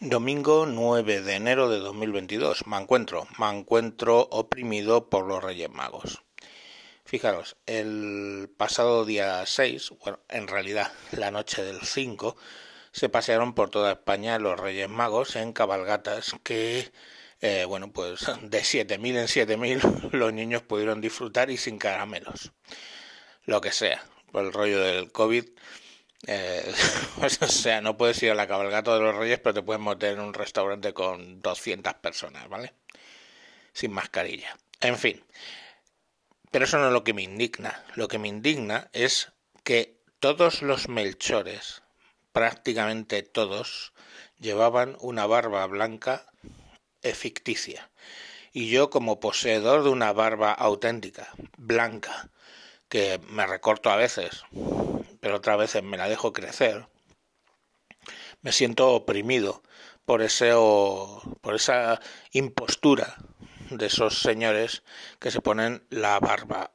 Domingo 9 de enero de 2022. Me encuentro, me encuentro oprimido por los Reyes Magos. Fijaros, el pasado día 6, bueno, en realidad la noche del 5, se pasearon por toda España los Reyes Magos en cabalgatas que, eh, bueno, pues de 7.000 en 7.000 los niños pudieron disfrutar y sin caramelos. Lo que sea, por el rollo del COVID eh, o sea, no puedes ir a la cabalgata de los Reyes, pero te puedes meter en un restaurante con 200 personas, ¿vale? Sin mascarilla. En fin. Pero eso no es lo que me indigna. Lo que me indigna es que todos los melchores, prácticamente todos, llevaban una barba blanca ficticia. Y yo, como poseedor de una barba auténtica, blanca, que me recorto a veces, pero otras veces me la dejo crecer, me siento oprimido por ese por esa impostura de esos señores que se ponen la barba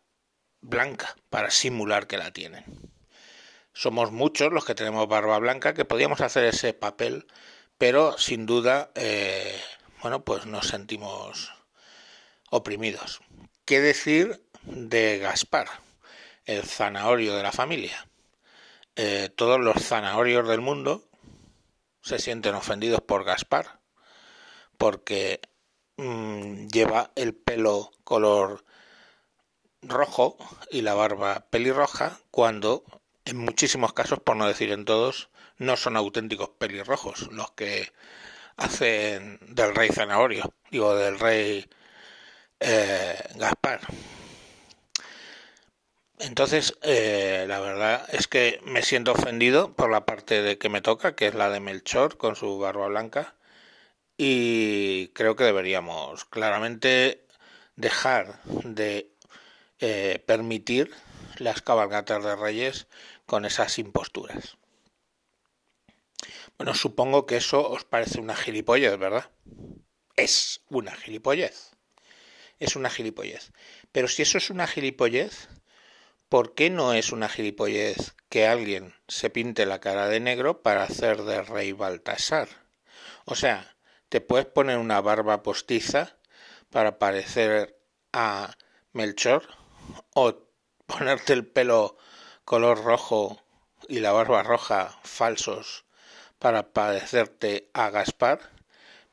blanca para simular que la tienen. Somos muchos los que tenemos barba blanca que podíamos hacer ese papel, pero sin duda, eh, bueno, pues nos sentimos oprimidos. ¿Qué decir de Gaspar, el zanahorio de la familia? Eh, todos los zanahorios del mundo se sienten ofendidos por Gaspar, porque mm, lleva el pelo color rojo y la barba pelirroja, cuando en muchísimos casos, por no decir en todos, no son auténticos pelirrojos los que hacen del rey zanahorio, digo del rey eh, Gaspar. Entonces, eh, la verdad es que me siento ofendido por la parte de que me toca, que es la de Melchor con su barba blanca, y creo que deberíamos claramente dejar de eh, permitir las cabalgatas de reyes con esas imposturas. Bueno, supongo que eso os parece una gilipollez, ¿verdad? Es una gilipollez. Es una gilipollez. Pero si eso es una gilipollez, ¿por qué no es una gilipollez que alguien se pinte la cara de negro para hacer de rey Baltasar? O sea, te puedes poner una barba postiza para parecer a Melchor o ponerte el pelo color rojo y la barba roja falsos para parecerte a Gaspar.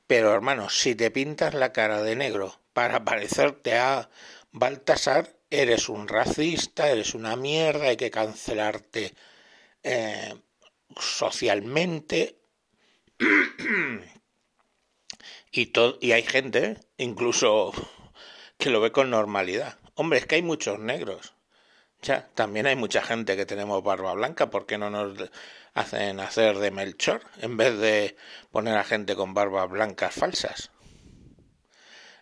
Pero hermano, si te pintas la cara de negro para parecerte a Baltasar, eres un racista, eres una mierda, hay que cancelarte eh, socialmente. y, y hay gente, incluso, que lo ve con normalidad. Hombre, es que hay muchos negros. Ya, también hay mucha gente que tenemos barba blanca, ¿por qué no nos hacen hacer de Melchor en vez de poner a gente con barbas blancas falsas?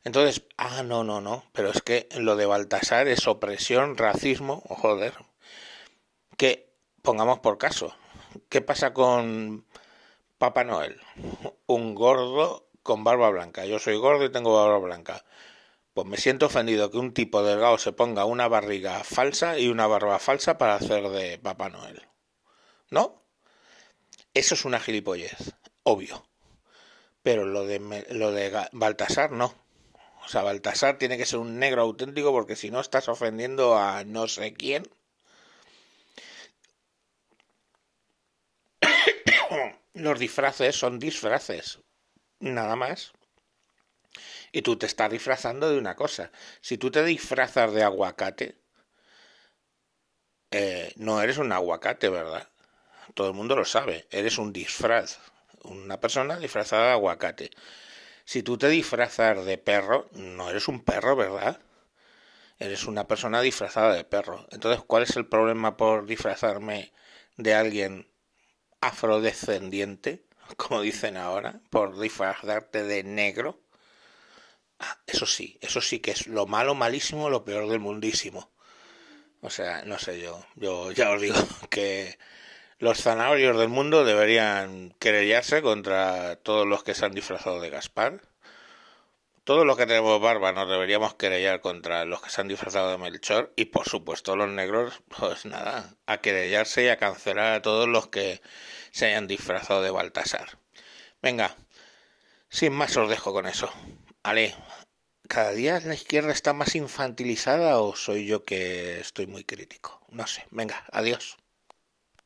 Entonces, ah, no, no, no, pero es que lo de Baltasar es opresión, racismo, joder. Que pongamos por caso, ¿qué pasa con Papá Noel? Un gordo con barba blanca. Yo soy gordo y tengo barba blanca. Pues me siento ofendido que un tipo delgado se ponga una barriga falsa y una barba falsa para hacer de Papá Noel. ¿No? Eso es una gilipollez, obvio. Pero lo de, lo de Baltasar no. O sea, Baltasar tiene que ser un negro auténtico porque si no estás ofendiendo a no sé quién. Los disfraces son disfraces, nada más. Y tú te estás disfrazando de una cosa. Si tú te disfrazas de aguacate, eh, no eres un aguacate, ¿verdad? Todo el mundo lo sabe. Eres un disfraz. Una persona disfrazada de aguacate. Si tú te disfrazas de perro, no eres un perro, ¿verdad? Eres una persona disfrazada de perro. Entonces, ¿cuál es el problema por disfrazarme de alguien afrodescendiente, como dicen ahora, por disfrazarte de negro? Ah, eso sí, eso sí que es lo malo, malísimo, lo peor del mundísimo. O sea, no sé yo, yo ya os digo que los zanahorios del mundo deberían querellarse contra todos los que se han disfrazado de Gaspar. Todos los que tenemos barba deberíamos querellar contra los que se han disfrazado de Melchor. Y por supuesto los negros, pues nada, a querellarse y a cancelar a todos los que se hayan disfrazado de Baltasar. Venga, Sin más os dejo con eso. Ale, ¿cada día la izquierda está más infantilizada o soy yo que estoy muy crítico? No sé. Venga, adiós.